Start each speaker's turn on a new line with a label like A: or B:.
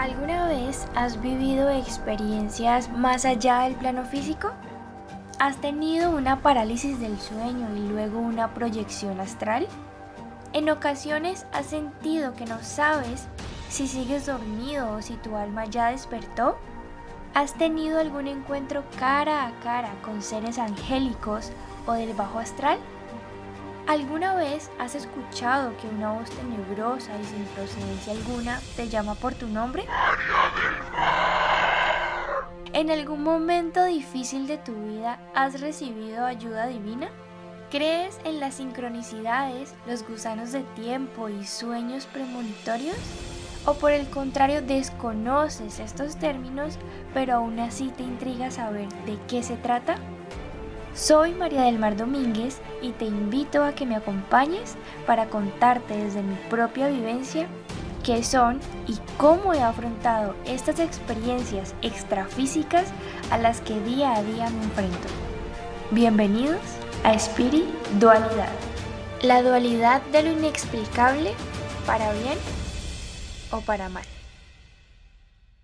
A: ¿Alguna vez has vivido experiencias más allá del plano físico? ¿Has tenido una parálisis del sueño y luego una proyección astral? En ocasiones has sentido que no sabes si sigues dormido o si tu alma ya despertó. ¿Has tenido algún encuentro cara a cara con seres angélicos o del bajo astral? ¿Alguna vez has escuchado que una voz tenebrosa y sin procedencia alguna te llama por tu nombre? ¿En algún momento difícil de tu vida has recibido ayuda divina? ¿Crees en las sincronicidades, los gusanos de tiempo y sueños premonitorios? ¿O por el contrario desconoces estos términos pero aún así te intriga saber de qué se trata? Soy María del Mar Domínguez y te invito a que me acompañes para contarte desde mi propia vivencia qué son y cómo he afrontado estas experiencias extrafísicas a las que día a día me enfrento. Bienvenidos a Spirit Dualidad, la dualidad de lo inexplicable para bien o para mal.